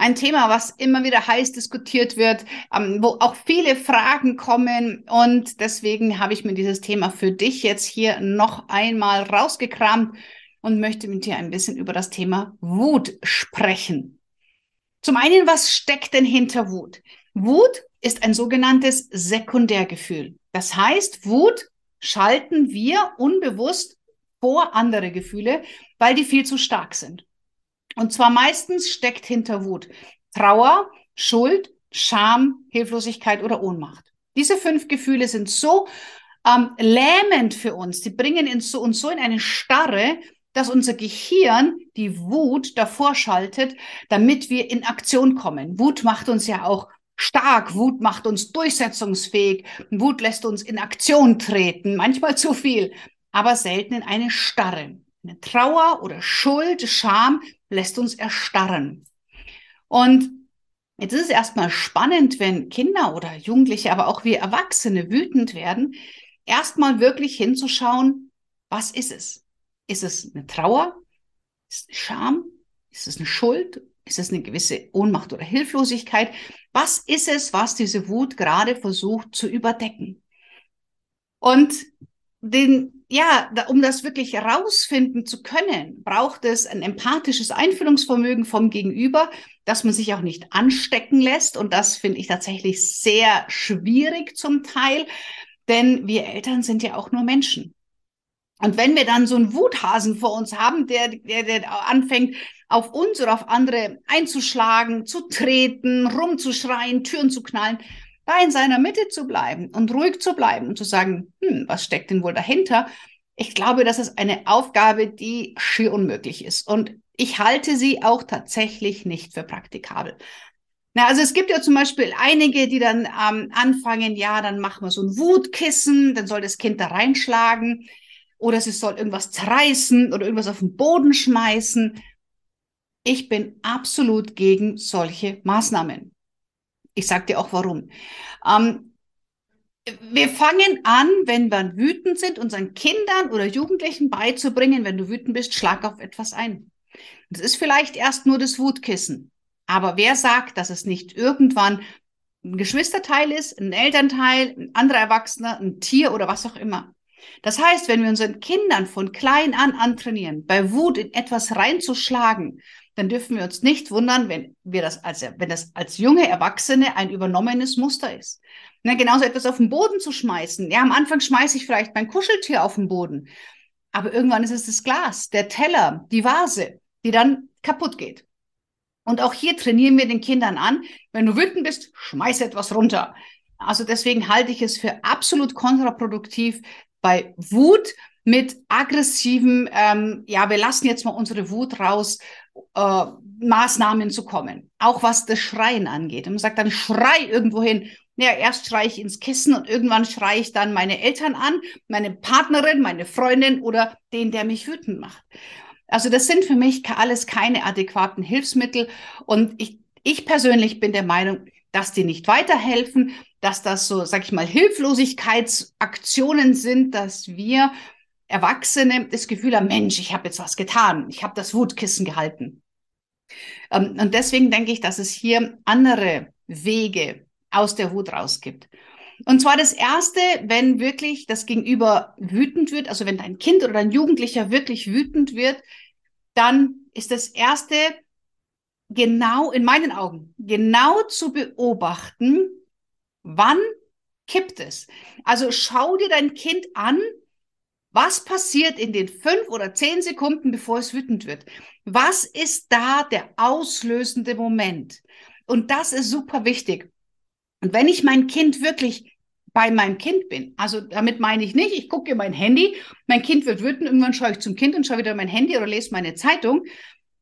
Ein Thema, was immer wieder heiß diskutiert wird, ähm, wo auch viele Fragen kommen. Und deswegen habe ich mir dieses Thema für dich jetzt hier noch einmal rausgekramt und möchte mit dir ein bisschen über das Thema Wut sprechen. Zum einen, was steckt denn hinter Wut? Wut ist ein sogenanntes Sekundärgefühl. Das heißt, Wut schalten wir unbewusst vor andere Gefühle, weil die viel zu stark sind. Und zwar meistens steckt hinter Wut Trauer, Schuld, Scham, Hilflosigkeit oder Ohnmacht. Diese fünf Gefühle sind so ähm, lähmend für uns. Die bringen uns so, uns so in eine Starre, dass unser Gehirn die Wut davor schaltet, damit wir in Aktion kommen. Wut macht uns ja auch stark. Wut macht uns durchsetzungsfähig. Wut lässt uns in Aktion treten. Manchmal zu viel aber selten in eine Starre. Eine Trauer oder Schuld, Scham lässt uns erstarren. Und jetzt ist es erstmal spannend, wenn Kinder oder Jugendliche, aber auch wir Erwachsene wütend werden, erstmal wirklich hinzuschauen, was ist es? Ist es eine Trauer? Ist es Scham? Ist es eine Schuld? Ist es eine gewisse Ohnmacht oder Hilflosigkeit? Was ist es, was diese Wut gerade versucht zu überdecken? Und den ja, da, um das wirklich herausfinden zu können, braucht es ein empathisches Einfühlungsvermögen vom Gegenüber, dass man sich auch nicht anstecken lässt. Und das finde ich tatsächlich sehr schwierig zum Teil, denn wir Eltern sind ja auch nur Menschen. Und wenn wir dann so einen Wuthasen vor uns haben, der, der, der anfängt, auf uns oder auf andere einzuschlagen, zu treten, rumzuschreien, Türen zu knallen, da in seiner Mitte zu bleiben und ruhig zu bleiben und zu sagen, hm, was steckt denn wohl dahinter? Ich glaube, das ist eine Aufgabe, die schier unmöglich ist. Und ich halte sie auch tatsächlich nicht für praktikabel. Na, also es gibt ja zum Beispiel einige, die dann ähm, anfangen, ja, dann machen wir so ein Wutkissen, dann soll das Kind da reinschlagen oder es soll irgendwas zerreißen oder irgendwas auf den Boden schmeißen. Ich bin absolut gegen solche Maßnahmen. Ich sage dir auch warum. Ähm, wir fangen an, wenn wir wütend sind, unseren Kindern oder Jugendlichen beizubringen, wenn du wütend bist, schlag auf etwas ein. Das ist vielleicht erst nur das Wutkissen. Aber wer sagt, dass es nicht irgendwann ein Geschwisterteil ist, ein Elternteil, ein anderer Erwachsener, ein Tier oder was auch immer? Das heißt, wenn wir unseren Kindern von klein an antrainieren, bei Wut in etwas reinzuschlagen, dann dürfen wir uns nicht wundern, wenn wir das als, wenn das als junge Erwachsene ein übernommenes Muster ist. Na, genauso etwas auf den Boden zu schmeißen. Ja, am Anfang schmeiße ich vielleicht mein Kuscheltier auf den Boden. Aber irgendwann ist es das Glas, der Teller, die Vase, die dann kaputt geht. Und auch hier trainieren wir den Kindern an, wenn du wütend bist, schmeiß etwas runter. Also deswegen halte ich es für absolut kontraproduktiv, bei Wut mit aggressiven, ähm, ja, wir lassen jetzt mal unsere Wut raus, äh, Maßnahmen zu kommen. Auch was das Schreien angeht. Und man sagt dann, schrei irgendwo hin. Ja, erst schreie ich ins Kissen und irgendwann schreie ich dann meine Eltern an, meine Partnerin, meine Freundin oder den, der mich wütend macht. Also das sind für mich alles keine adäquaten Hilfsmittel. Und ich, ich persönlich bin der Meinung, dass die nicht weiterhelfen, dass das so, sag ich mal, Hilflosigkeitsaktionen sind, dass wir Erwachsene das Gefühl haben, Mensch, ich habe jetzt was getan, ich habe das Wutkissen gehalten. Ähm, und deswegen denke ich, dass es hier andere Wege aus der Wut rausgibt. Und zwar das erste, wenn wirklich das Gegenüber wütend wird, also wenn dein Kind oder dein Jugendlicher wirklich wütend wird, dann ist das erste genau in meinen Augen genau zu beobachten, wann kippt es. Also schau dir dein Kind an, was passiert in den fünf oder zehn Sekunden, bevor es wütend wird? Was ist da der auslösende Moment? Und das ist super wichtig. Und wenn ich mein Kind wirklich bei meinem Kind bin, also damit meine ich nicht, ich gucke in mein Handy, mein Kind wird wütend, irgendwann schaue ich zum Kind und schaue wieder mein Handy oder lese meine Zeitung,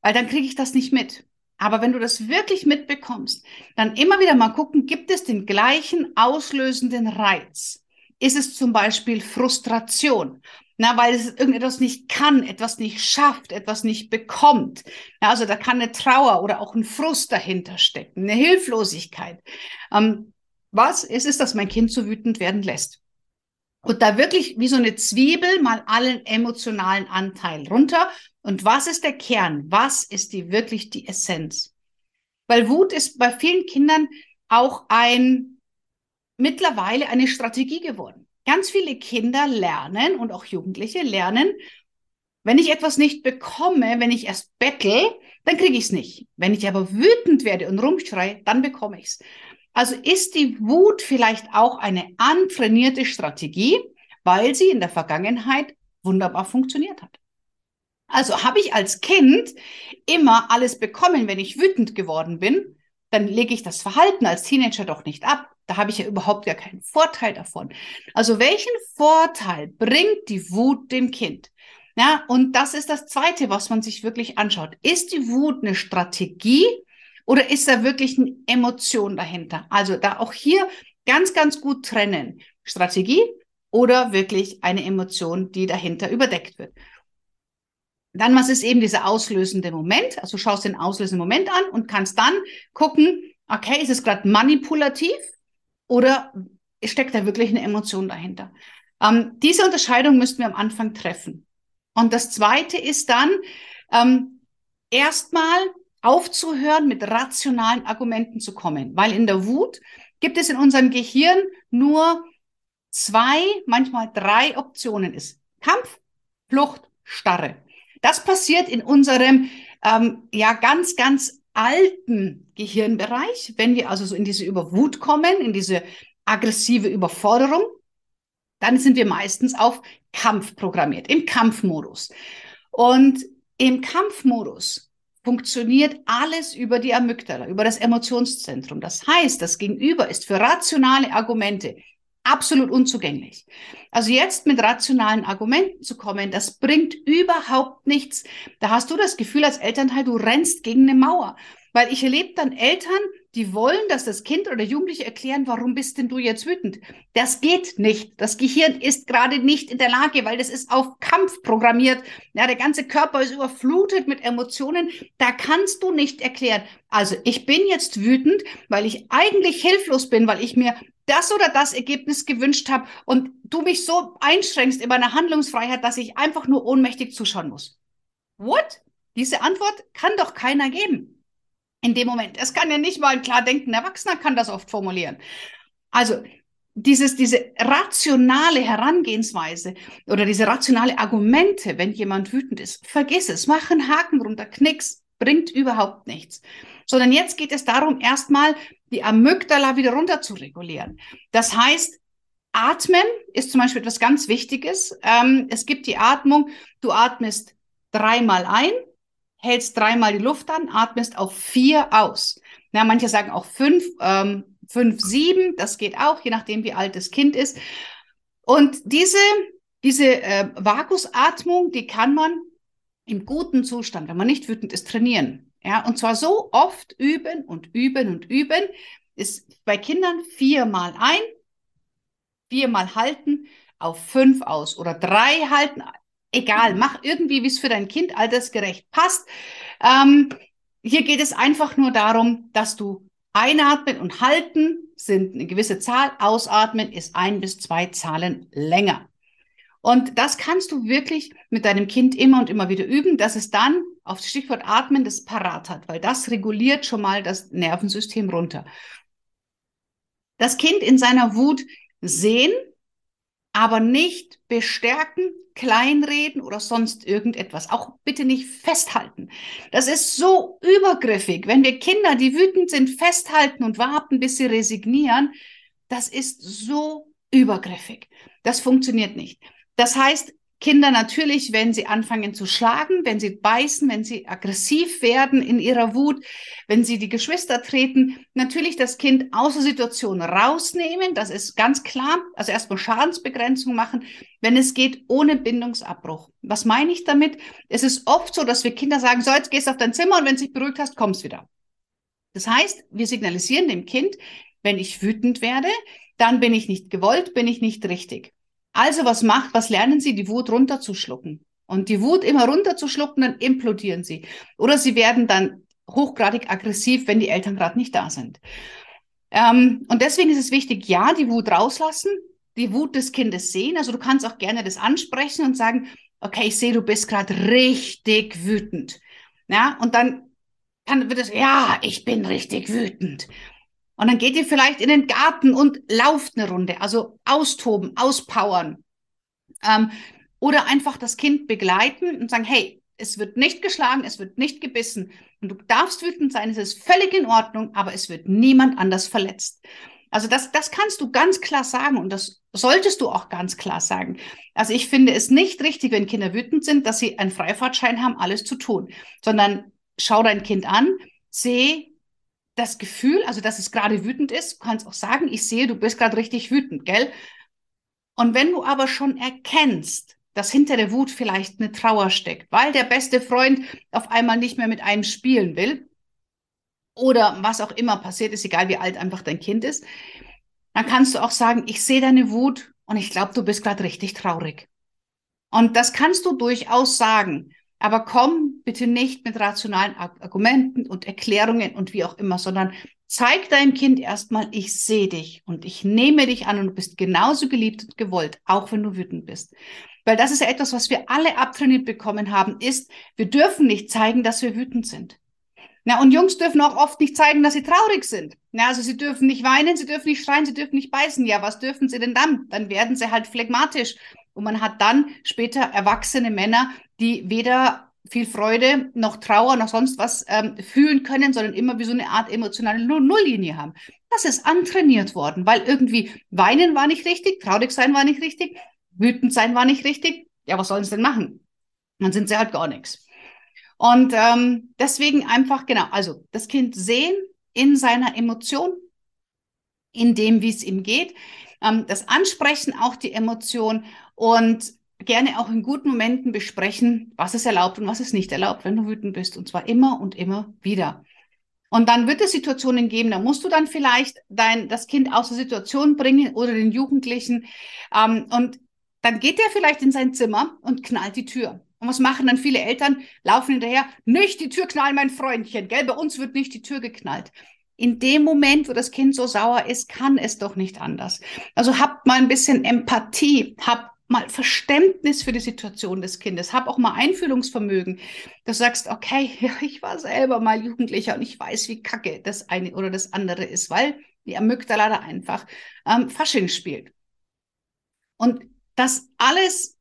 weil dann kriege ich das nicht mit. Aber wenn du das wirklich mitbekommst, dann immer wieder mal gucken, gibt es den gleichen auslösenden Reiz? Ist es zum Beispiel Frustration? Na, weil es irgendetwas nicht kann, etwas nicht schafft, etwas nicht bekommt. Ja, also da kann eine Trauer oder auch ein Frust dahinter stecken, eine Hilflosigkeit. Ähm, was ist es, dass mein Kind so wütend werden lässt? Und da wirklich wie so eine Zwiebel mal allen emotionalen Anteil runter. Und was ist der Kern? Was ist die wirklich die Essenz? Weil Wut ist bei vielen Kindern auch ein mittlerweile eine Strategie geworden. Ganz viele Kinder lernen und auch Jugendliche lernen, wenn ich etwas nicht bekomme, wenn ich erst bettel, dann kriege ich es nicht. Wenn ich aber wütend werde und rumschreie, dann bekomme ich es. Also ist die Wut vielleicht auch eine antrainierte Strategie, weil sie in der Vergangenheit wunderbar funktioniert hat. Also habe ich als Kind immer alles bekommen, wenn ich wütend geworden bin, dann lege ich das Verhalten als Teenager doch nicht ab. Da habe ich ja überhaupt gar keinen Vorteil davon. Also welchen Vorteil bringt die Wut dem Kind? Ja, und das ist das Zweite, was man sich wirklich anschaut. Ist die Wut eine Strategie oder ist da wirklich eine Emotion dahinter? Also da auch hier ganz, ganz gut trennen. Strategie oder wirklich eine Emotion, die dahinter überdeckt wird. Dann, was ist eben dieser auslösende Moment? Also schaust den auslösenden Moment an und kannst dann gucken, okay, ist es gerade manipulativ oder steckt da wirklich eine Emotion dahinter? Ähm, diese Unterscheidung müssten wir am Anfang treffen. Und das Zweite ist dann ähm, erstmal aufzuhören, mit rationalen Argumenten zu kommen, weil in der Wut gibt es in unserem Gehirn nur zwei, manchmal drei Optionen ist. Kampf, Flucht, Starre. Das passiert in unserem ähm, ja ganz, ganz alten Gehirnbereich, wenn wir also so in diese Überwut kommen, in diese aggressive Überforderung, dann sind wir meistens auf Kampf programmiert, im Kampfmodus. Und im Kampfmodus funktioniert alles über die Amygdala, über das Emotionszentrum. Das heißt, das Gegenüber ist für rationale Argumente absolut unzugänglich. Also jetzt mit rationalen Argumenten zu kommen, das bringt überhaupt nichts. Da hast du das Gefühl als Elternteil, du rennst gegen eine Mauer. Weil ich erlebe dann Eltern, die wollen, dass das Kind oder Jugendliche erklären, warum bist denn du jetzt wütend? Das geht nicht. Das Gehirn ist gerade nicht in der Lage, weil das ist auf Kampf programmiert. Ja, der ganze Körper ist überflutet mit Emotionen. Da kannst du nicht erklären. Also ich bin jetzt wütend, weil ich eigentlich hilflos bin, weil ich mir das oder das Ergebnis gewünscht habe und du mich so einschränkst in meiner Handlungsfreiheit, dass ich einfach nur ohnmächtig zuschauen muss. What? Diese Antwort kann doch keiner geben. In dem Moment. Es kann ja nicht mal ein klar denkender Erwachsener kann das oft formulieren. Also, dieses, diese rationale Herangehensweise oder diese rationale Argumente, wenn jemand wütend ist, vergiss es, mach einen Haken runter, knicks, bringt überhaupt nichts. Sondern jetzt geht es darum, erstmal die Amygdala wieder runter zu regulieren. Das heißt, Atmen ist zum Beispiel etwas ganz Wichtiges. Ähm, es gibt die Atmung, du atmest dreimal ein, hältst dreimal die Luft an, atmest auf vier aus. Ja, manche sagen auch fünf, ähm, fünf, sieben, das geht auch, je nachdem, wie alt das Kind ist. Und diese, diese äh, Vagusatmung, die kann man im guten Zustand, wenn man nicht wütend ist, trainieren. Ja, und zwar so oft üben und üben und üben. Ist bei Kindern viermal ein, viermal halten, auf fünf aus oder drei halten. Egal, mach irgendwie, wie es für dein Kind altersgerecht passt. Ähm, hier geht es einfach nur darum, dass du einatmen und halten sind eine gewisse Zahl, ausatmen ist ein bis zwei Zahlen länger. Und das kannst du wirklich mit deinem Kind immer und immer wieder üben, dass es dann auf das Stichwort Atmen das parat hat, weil das reguliert schon mal das Nervensystem runter. Das Kind in seiner Wut sehen, aber nicht bestärken, kleinreden oder sonst irgendetwas. Auch bitte nicht festhalten. Das ist so übergriffig. Wenn wir Kinder, die wütend sind, festhalten und warten, bis sie resignieren, das ist so übergriffig. Das funktioniert nicht. Das heißt, Kinder natürlich, wenn sie anfangen zu schlagen, wenn sie beißen, wenn sie aggressiv werden in ihrer Wut, wenn sie die Geschwister treten, natürlich das Kind aus der Situation rausnehmen. Das ist ganz klar. Also erstmal Schadensbegrenzung machen, wenn es geht, ohne Bindungsabbruch. Was meine ich damit? Es ist oft so, dass wir Kinder sagen, so, jetzt gehst du auf dein Zimmer und wenn du dich beruhigt hast, kommst wieder. Das heißt, wir signalisieren dem Kind, wenn ich wütend werde, dann bin ich nicht gewollt, bin ich nicht richtig. Also was macht, was lernen sie? Die Wut runterzuschlucken. Und die Wut immer runterzuschlucken, dann implodieren sie. Oder sie werden dann hochgradig aggressiv, wenn die Eltern gerade nicht da sind. Ähm, und deswegen ist es wichtig, ja, die Wut rauslassen, die Wut des Kindes sehen. Also du kannst auch gerne das ansprechen und sagen, okay, ich sehe, du bist gerade richtig wütend. Ja, und dann kann, wird es, ja, ich bin richtig wütend. Und dann geht ihr vielleicht in den Garten und lauft eine Runde, also austoben, auspowern. Ähm, oder einfach das Kind begleiten und sagen, hey, es wird nicht geschlagen, es wird nicht gebissen. Und du darfst wütend sein, es ist völlig in Ordnung, aber es wird niemand anders verletzt. Also das, das kannst du ganz klar sagen und das solltest du auch ganz klar sagen. Also ich finde es nicht richtig, wenn Kinder wütend sind, dass sie einen Freifahrtschein haben, alles zu tun, sondern schau dein Kind an, seh, das Gefühl, also dass es gerade wütend ist, du kannst auch sagen, ich sehe, du bist gerade richtig wütend, gell? Und wenn du aber schon erkennst, dass hinter der Wut vielleicht eine Trauer steckt, weil der beste Freund auf einmal nicht mehr mit einem spielen will oder was auch immer passiert ist, egal wie alt einfach dein Kind ist, dann kannst du auch sagen, ich sehe deine Wut und ich glaube, du bist gerade richtig traurig. Und das kannst du durchaus sagen. Aber komm bitte nicht mit rationalen Argumenten und Erklärungen und wie auch immer, sondern zeig deinem Kind erstmal, ich sehe dich und ich nehme dich an und du bist genauso geliebt und gewollt, auch wenn du wütend bist. Weil das ist ja etwas, was wir alle abtrainiert bekommen haben, ist, wir dürfen nicht zeigen, dass wir wütend sind. Na, und Jungs dürfen auch oft nicht zeigen, dass sie traurig sind. Na, also sie dürfen nicht weinen, sie dürfen nicht schreien, sie dürfen nicht beißen. Ja, was dürfen sie denn dann? Dann werden sie halt phlegmatisch. Und man hat dann später erwachsene Männer, die weder viel Freude noch Trauer noch sonst was ähm, fühlen können, sondern immer wie so eine Art emotionale Nulllinie haben. Das ist antrainiert worden, weil irgendwie weinen war nicht richtig, traurig sein war nicht richtig, wütend sein war nicht richtig. Ja, was sollen sie denn machen? Dann sind sie halt gar nichts. Und ähm, deswegen einfach, genau, also das Kind sehen in seiner Emotion, in dem, wie es ihm geht, ähm, das Ansprechen auch die Emotion und gerne auch in guten Momenten besprechen, was ist erlaubt und was ist nicht erlaubt, wenn du wütend bist. Und zwar immer und immer wieder. Und dann wird es Situationen geben, da musst du dann vielleicht dein, das Kind aus der Situation bringen oder den Jugendlichen. Ähm, und dann geht er vielleicht in sein Zimmer und knallt die Tür. Und was machen dann viele Eltern? Laufen hinterher, nicht die Tür knallen, mein Freundchen, gell? Bei uns wird nicht die Tür geknallt. In dem Moment, wo das Kind so sauer ist, kann es doch nicht anders. Also habt mal ein bisschen Empathie, habt mal Verständnis für die Situation des Kindes, hab auch mal Einfühlungsvermögen. Du sagst, okay, ich war selber mal Jugendlicher und ich weiß, wie kacke das eine oder das andere ist, weil die Amygdala da einfach ähm, Fasching spielt. Und das alles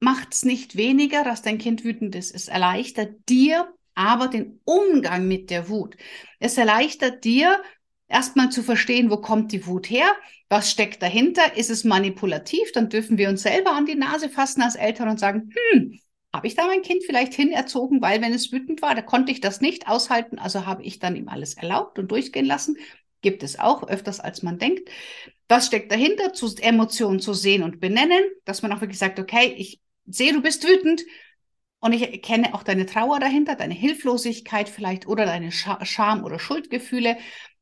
macht es nicht weniger, dass dein Kind wütend ist. Es erleichtert dir aber den Umgang mit der Wut. Es erleichtert dir erstmal zu verstehen, wo kommt die Wut her, was steckt dahinter, ist es manipulativ, dann dürfen wir uns selber an die Nase fassen als Eltern und sagen, hm, habe ich da mein Kind vielleicht hinerzogen, weil wenn es wütend war, da konnte ich das nicht aushalten, also habe ich dann ihm alles erlaubt und durchgehen lassen. Gibt es auch öfters, als man denkt. Was steckt dahinter? Zu Emotionen zu sehen und benennen, dass man auch wirklich sagt, okay, ich sehe, du bist wütend und ich erkenne auch deine Trauer dahinter, deine Hilflosigkeit vielleicht oder deine Scham oder Schuldgefühle.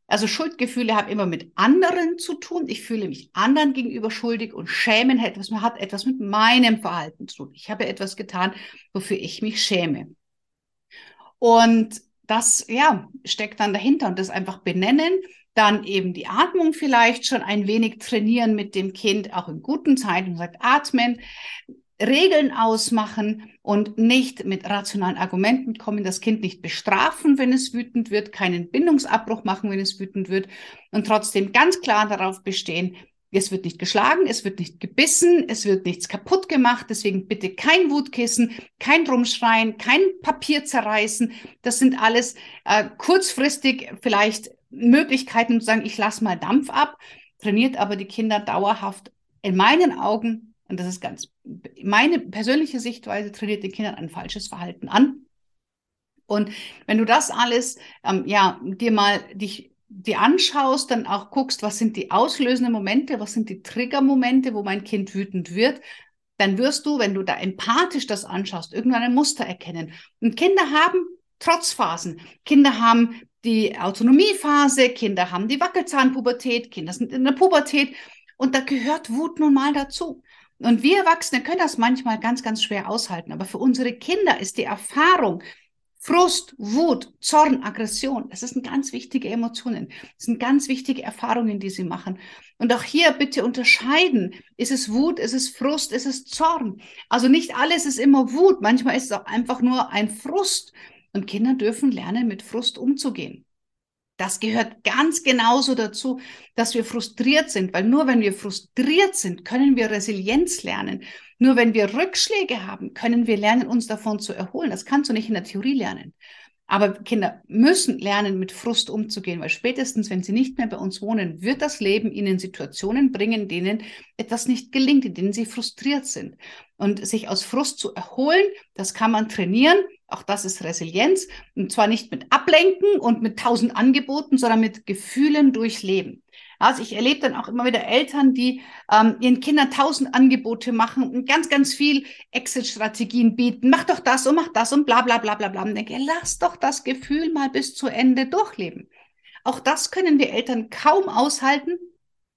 Also Schuldgefühle haben immer mit anderen zu tun. Ich fühle mich anderen gegenüber schuldig und Schämen hat etwas, hat etwas mit meinem Verhalten zu tun. Ich habe etwas getan, wofür ich mich schäme. Und das, ja, steckt dann dahinter und das einfach benennen, dann eben die Atmung vielleicht schon ein wenig trainieren mit dem Kind, auch in guten Zeiten, und sagt atmen, Regeln ausmachen und nicht mit rationalen Argumenten kommen, das Kind nicht bestrafen, wenn es wütend wird, keinen Bindungsabbruch machen, wenn es wütend wird und trotzdem ganz klar darauf bestehen, es wird nicht geschlagen, es wird nicht gebissen, es wird nichts kaputt gemacht, deswegen bitte kein Wutkissen, kein Drumschreien, kein Papier zerreißen. Das sind alles äh, kurzfristig vielleicht Möglichkeiten zu sagen, ich lasse mal Dampf ab, trainiert aber die Kinder dauerhaft in meinen Augen und das ist ganz meine persönliche Sichtweise, trainiert den Kindern ein falsches Verhalten an. Und wenn du das alles, ähm, ja, dir mal dich dir anschaust, dann auch guckst, was sind die auslösenden Momente, was sind die Triggermomente, wo mein Kind wütend wird, dann wirst du, wenn du da empathisch das anschaust, irgendwann ein Muster erkennen. Und Kinder haben Trotzphasen. Kinder haben die Autonomiephase, Kinder haben die Wackelzahnpubertät, Kinder sind in der Pubertät und da gehört Wut nun mal dazu. Und wir Erwachsene können das manchmal ganz, ganz schwer aushalten. Aber für unsere Kinder ist die Erfahrung, Frust, Wut, Zorn, Aggression, das sind ganz wichtige Emotionen. Das sind ganz wichtige Erfahrungen, die sie machen. Und auch hier bitte unterscheiden. Ist es Wut, ist es Frust, ist es Zorn? Also nicht alles ist immer Wut. Manchmal ist es auch einfach nur ein Frust. Und Kinder dürfen lernen, mit Frust umzugehen. Das gehört ganz genauso dazu, dass wir frustriert sind, weil nur wenn wir frustriert sind, können wir Resilienz lernen. Nur wenn wir Rückschläge haben, können wir lernen, uns davon zu erholen. Das kannst du nicht in der Theorie lernen. Aber Kinder müssen lernen, mit Frust umzugehen, weil spätestens, wenn sie nicht mehr bei uns wohnen, wird das Leben ihnen Situationen bringen, denen etwas nicht gelingt, in denen sie frustriert sind. Und sich aus Frust zu erholen, das kann man trainieren. Auch das ist Resilienz. Und zwar nicht mit Ablenken und mit tausend Angeboten, sondern mit Gefühlen durchleben. Also ich erlebe dann auch immer wieder Eltern, die ähm, ihren Kindern tausend Angebote machen und ganz, ganz viel Exit-Strategien bieten. Mach doch das und mach das und bla bla bla bla bla. Und denke, lass doch das Gefühl mal bis zu Ende durchleben. Auch das können wir Eltern kaum aushalten,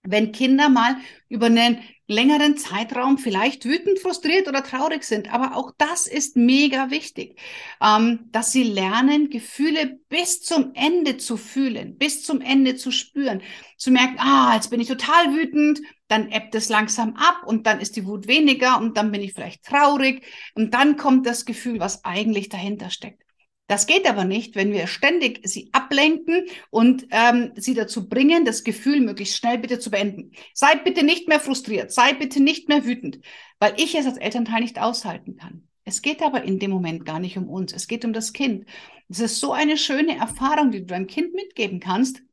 wenn Kinder mal über einen längeren Zeitraum vielleicht wütend, frustriert oder traurig sind. Aber auch das ist mega wichtig, ähm, dass sie lernen, Gefühle bis zum Ende zu fühlen, bis zum Ende zu spüren, zu merken, ah, jetzt bin ich total wütend, dann ebbt es langsam ab und dann ist die Wut weniger und dann bin ich vielleicht traurig und dann kommt das Gefühl, was eigentlich dahinter steckt. Das geht aber nicht, wenn wir ständig sie ablenken und ähm, sie dazu bringen, das Gefühl möglichst schnell bitte zu beenden. Sei bitte nicht mehr frustriert, sei bitte nicht mehr wütend, weil ich es als Elternteil nicht aushalten kann. Es geht aber in dem Moment gar nicht um uns, es geht um das Kind. Es ist so eine schöne Erfahrung, die du deinem Kind mitgeben kannst,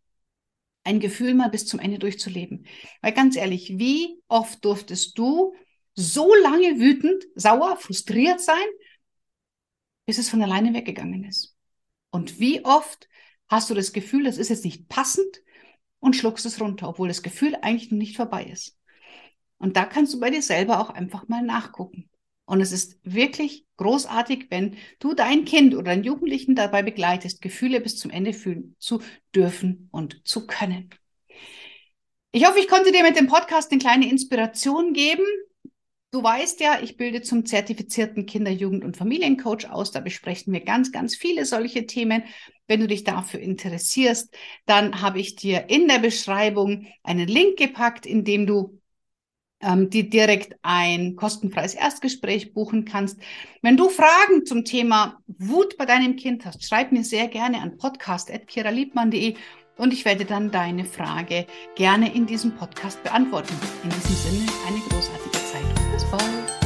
ein Gefühl mal bis zum Ende durchzuleben. Weil ganz ehrlich, wie oft durftest du so lange wütend, sauer, frustriert sein, bis es von alleine weggegangen ist. Und wie oft hast du das Gefühl, das ist jetzt nicht passend und schluckst es runter, obwohl das Gefühl eigentlich noch nicht vorbei ist. Und da kannst du bei dir selber auch einfach mal nachgucken. Und es ist wirklich großartig, wenn du dein Kind oder deinen Jugendlichen dabei begleitest, Gefühle bis zum Ende fühlen zu dürfen und zu können. Ich hoffe, ich konnte dir mit dem Podcast eine kleine Inspiration geben. Du weißt ja, ich bilde zum zertifizierten Kinder-, Jugend- und Familiencoach aus. Da besprechen wir ganz, ganz viele solche Themen. Wenn du dich dafür interessierst, dann habe ich dir in der Beschreibung einen Link gepackt, in dem du ähm, dir direkt ein kostenfreies Erstgespräch buchen kannst. Wenn du Fragen zum Thema Wut bei deinem Kind hast, schreib mir sehr gerne an podcast.kiraliebmann.de und ich werde dann deine Frage gerne in diesem Podcast beantworten. In diesem Sinne eine großartige Zeit. Bis bald.